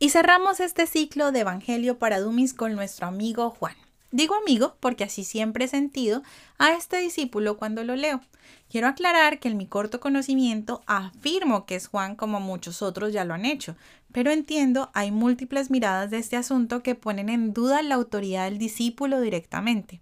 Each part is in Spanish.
Y cerramos este ciclo de Evangelio para Dumis con nuestro amigo Juan. Digo amigo porque así siempre he sentido a este discípulo cuando lo leo. Quiero aclarar que en mi corto conocimiento afirmo que es Juan como muchos otros ya lo han hecho, pero entiendo hay múltiples miradas de este asunto que ponen en duda la autoridad del discípulo directamente.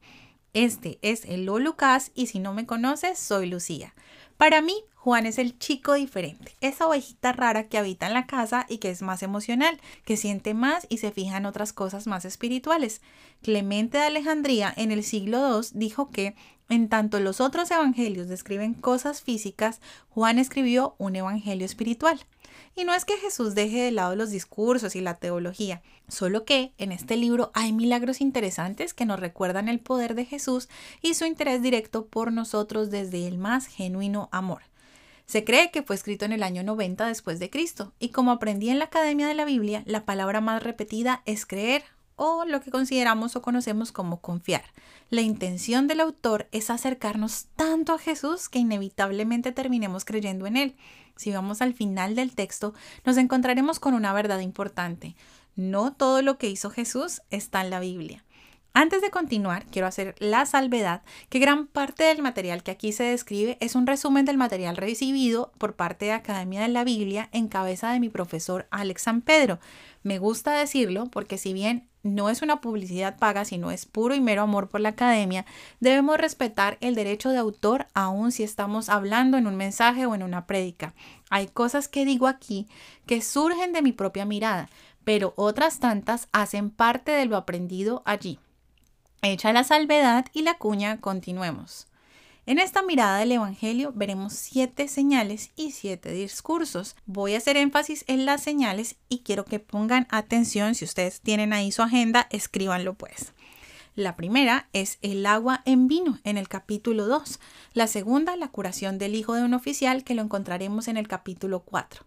Este es el Lucas y si no me conoces, soy Lucía. Para mí, Juan es el chico diferente, esa ovejita rara que habita en la casa y que es más emocional, que siente más y se fija en otras cosas más espirituales. Clemente de Alejandría en el siglo II dijo que en tanto los otros evangelios describen cosas físicas, Juan escribió un evangelio espiritual. Y no es que Jesús deje de lado los discursos y la teología, solo que en este libro hay milagros interesantes que nos recuerdan el poder de Jesús y su interés directo por nosotros desde el más genuino amor. Se cree que fue escrito en el año 90 después de Cristo, y como aprendí en la Academia de la Biblia, la palabra más repetida es creer o lo que consideramos o conocemos como confiar. La intención del autor es acercarnos tanto a Jesús que inevitablemente terminemos creyendo en él. Si vamos al final del texto, nos encontraremos con una verdad importante. No todo lo que hizo Jesús está en la Biblia. Antes de continuar, quiero hacer la salvedad que gran parte del material que aquí se describe es un resumen del material recibido por parte de Academia de la Biblia en cabeza de mi profesor Alex San Pedro. Me gusta decirlo porque si bien no es una publicidad paga, sino es puro y mero amor por la academia, debemos respetar el derecho de autor aun si estamos hablando en un mensaje o en una prédica. Hay cosas que digo aquí que surgen de mi propia mirada, pero otras tantas hacen parte de lo aprendido allí. Hecha la salvedad y la cuña, continuemos. En esta mirada del Evangelio veremos siete señales y siete discursos. Voy a hacer énfasis en las señales y quiero que pongan atención. Si ustedes tienen ahí su agenda, escríbanlo pues. La primera es el agua en vino en el capítulo 2. La segunda, la curación del hijo de un oficial que lo encontraremos en el capítulo 4.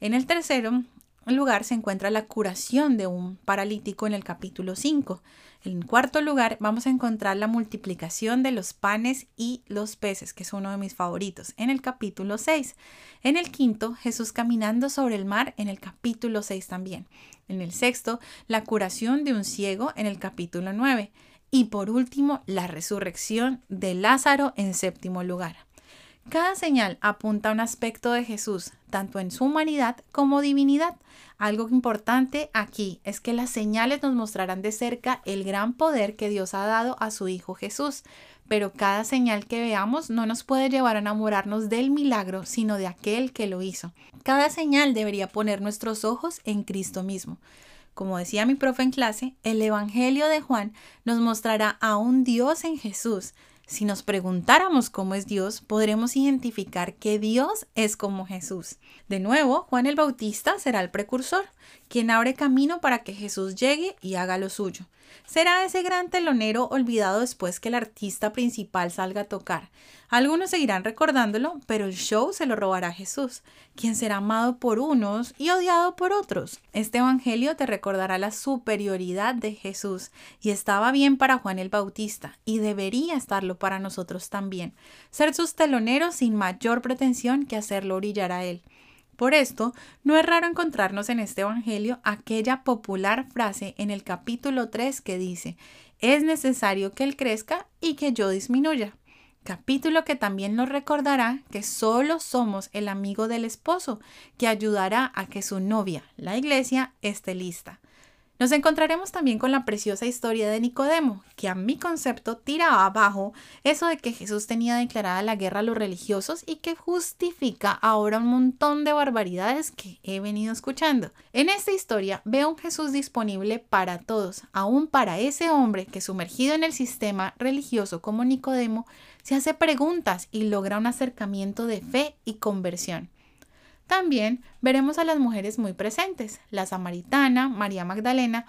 En el tercero lugar se encuentra la curación de un paralítico en el capítulo 5. En cuarto lugar, vamos a encontrar la multiplicación de los panes y los peces, que es uno de mis favoritos, en el capítulo 6. En el quinto, Jesús caminando sobre el mar, en el capítulo 6 también. En el sexto, la curación de un ciego, en el capítulo 9. Y por último, la resurrección de Lázaro en séptimo lugar. Cada señal apunta a un aspecto de Jesús, tanto en su humanidad como divinidad. Algo importante aquí es que las señales nos mostrarán de cerca el gran poder que Dios ha dado a su Hijo Jesús, pero cada señal que veamos no nos puede llevar a enamorarnos del milagro, sino de aquel que lo hizo. Cada señal debería poner nuestros ojos en Cristo mismo. Como decía mi profe en clase, el Evangelio de Juan nos mostrará a un Dios en Jesús, si nos preguntáramos cómo es Dios, podremos identificar que Dios es como Jesús. De nuevo, Juan el Bautista será el precursor, quien abre camino para que Jesús llegue y haga lo suyo. Será ese gran telonero olvidado después que el artista principal salga a tocar. Algunos seguirán recordándolo, pero el show se lo robará Jesús, quien será amado por unos y odiado por otros. Este Evangelio te recordará la superioridad de Jesús, y estaba bien para Juan el Bautista, y debería estarlo para nosotros también, ser sus teloneros sin mayor pretensión que hacerlo brillar a él. Por esto, no es raro encontrarnos en este Evangelio aquella popular frase en el capítulo 3 que dice, es necesario que Él crezca y que yo disminuya. Capítulo que también nos recordará que solo somos el amigo del esposo, que ayudará a que su novia, la iglesia, esté lista. Nos encontraremos también con la preciosa historia de Nicodemo, que a mi concepto tira abajo eso de que Jesús tenía declarada la guerra a los religiosos y que justifica ahora un montón de barbaridades que he venido escuchando. En esta historia veo un Jesús disponible para todos, aún para ese hombre que sumergido en el sistema religioso como Nicodemo, se hace preguntas y logra un acercamiento de fe y conversión. También veremos a las mujeres muy presentes, la samaritana, María Magdalena,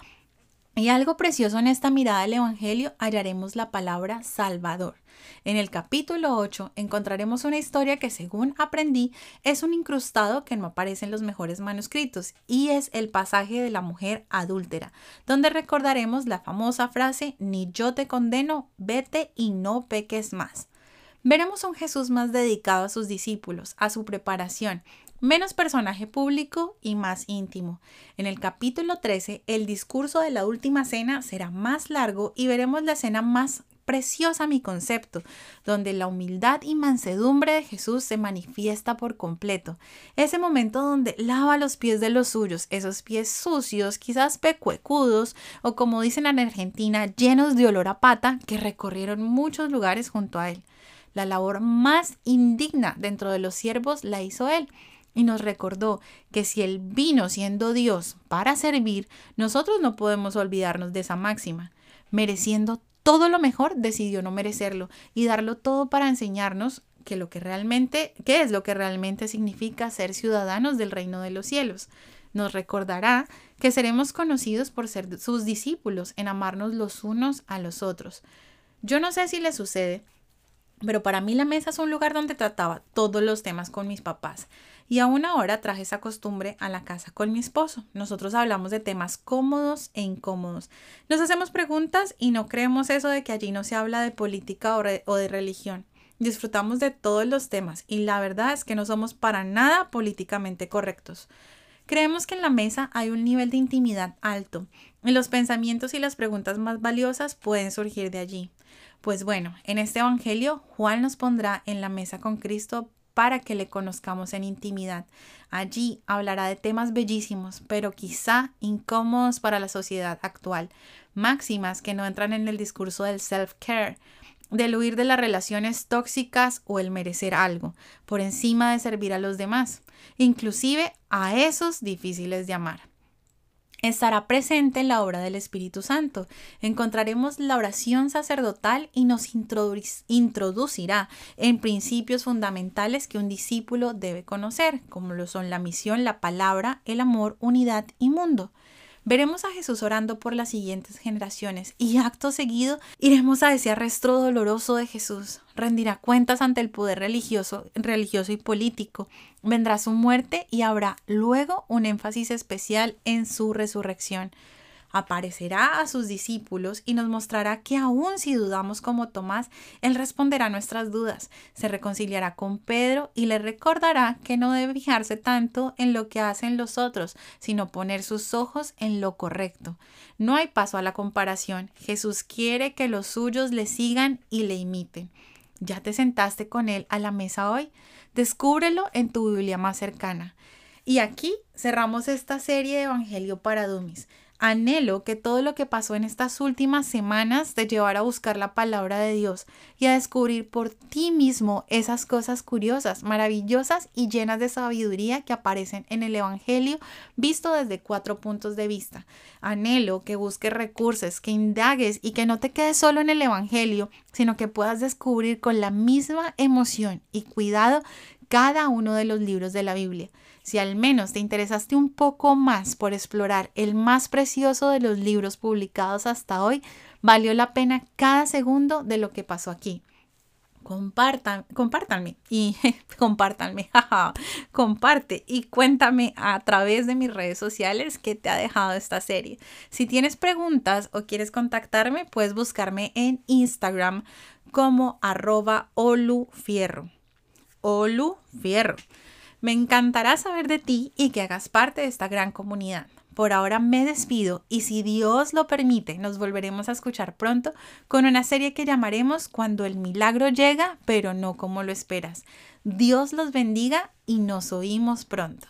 y algo precioso en esta mirada del Evangelio hallaremos la palabra Salvador. En el capítulo 8 encontraremos una historia que según aprendí es un incrustado que no aparece en los mejores manuscritos y es el pasaje de la mujer adúltera, donde recordaremos la famosa frase ni yo te condeno, vete y no peques más. Veremos un Jesús más dedicado a sus discípulos, a su preparación, menos personaje público y más íntimo. En el capítulo 13, el discurso de la última cena será más largo y veremos la escena más preciosa mi concepto, donde la humildad y mansedumbre de Jesús se manifiesta por completo. Ese momento donde lava los pies de los suyos, esos pies sucios, quizás pecuecudos, o como dicen en Argentina, llenos de olor a pata, que recorrieron muchos lugares junto a él. La labor más indigna dentro de los siervos la hizo él y nos recordó que si Él vino siendo Dios para servir, nosotros no podemos olvidarnos de esa máxima. Mereciendo todo lo mejor, decidió no merecerlo y darlo todo para enseñarnos que lo que realmente, qué es lo que realmente significa ser ciudadanos del reino de los cielos. Nos recordará que seremos conocidos por ser sus discípulos en amarnos los unos a los otros. Yo no sé si le sucede, pero para mí la mesa es un lugar donde trataba todos los temas con mis papás. Y aún ahora traje esa costumbre a la casa con mi esposo. Nosotros hablamos de temas cómodos e incómodos. Nos hacemos preguntas y no creemos eso de que allí no se habla de política o, o de religión. Disfrutamos de todos los temas y la verdad es que no somos para nada políticamente correctos. Creemos que en la mesa hay un nivel de intimidad alto y los pensamientos y las preguntas más valiosas pueden surgir de allí. Pues bueno, en este Evangelio Juan nos pondrá en la mesa con Cristo para que le conozcamos en intimidad. Allí hablará de temas bellísimos, pero quizá incómodos para la sociedad actual, máximas que no entran en el discurso del self-care, del huir de las relaciones tóxicas o el merecer algo, por encima de servir a los demás, inclusive a esos difíciles de amar estará presente en la obra del Espíritu Santo. Encontraremos la oración sacerdotal y nos introducirá en principios fundamentales que un discípulo debe conocer, como lo son la misión, la palabra, el amor, unidad y mundo. Veremos a Jesús orando por las siguientes generaciones y acto seguido iremos a ese arresto doloroso de Jesús. Rendirá cuentas ante el poder religioso, religioso y político. Vendrá su muerte y habrá luego un énfasis especial en su resurrección aparecerá a sus discípulos y nos mostrará que aun si dudamos como Tomás, Él responderá nuestras dudas, se reconciliará con Pedro y le recordará que no debe fijarse tanto en lo que hacen los otros, sino poner sus ojos en lo correcto. No hay paso a la comparación. Jesús quiere que los suyos le sigan y le imiten. ¿Ya te sentaste con Él a la mesa hoy? Descúbrelo en tu Biblia más cercana. Y aquí cerramos esta serie de Evangelio para Dummies. Anhelo que todo lo que pasó en estas últimas semanas te llevara a buscar la palabra de Dios y a descubrir por ti mismo esas cosas curiosas, maravillosas y llenas de sabiduría que aparecen en el Evangelio visto desde cuatro puntos de vista. Anhelo que busques recursos, que indagues y que no te quedes solo en el Evangelio, sino que puedas descubrir con la misma emoción y cuidado cada uno de los libros de la Biblia. Si al menos te interesaste un poco más por explorar el más precioso de los libros publicados hasta hoy, valió la pena cada segundo de lo que pasó aquí. Compartan, compártanme y compártanme, comparte y cuéntame a través de mis redes sociales qué te ha dejado esta serie. Si tienes preguntas o quieres contactarme, puedes buscarme en Instagram como arroba olufierro. Olufierro. Me encantará saber de ti y que hagas parte de esta gran comunidad. Por ahora me despido y si Dios lo permite, nos volveremos a escuchar pronto con una serie que llamaremos Cuando el milagro llega, pero no como lo esperas. Dios los bendiga y nos oímos pronto.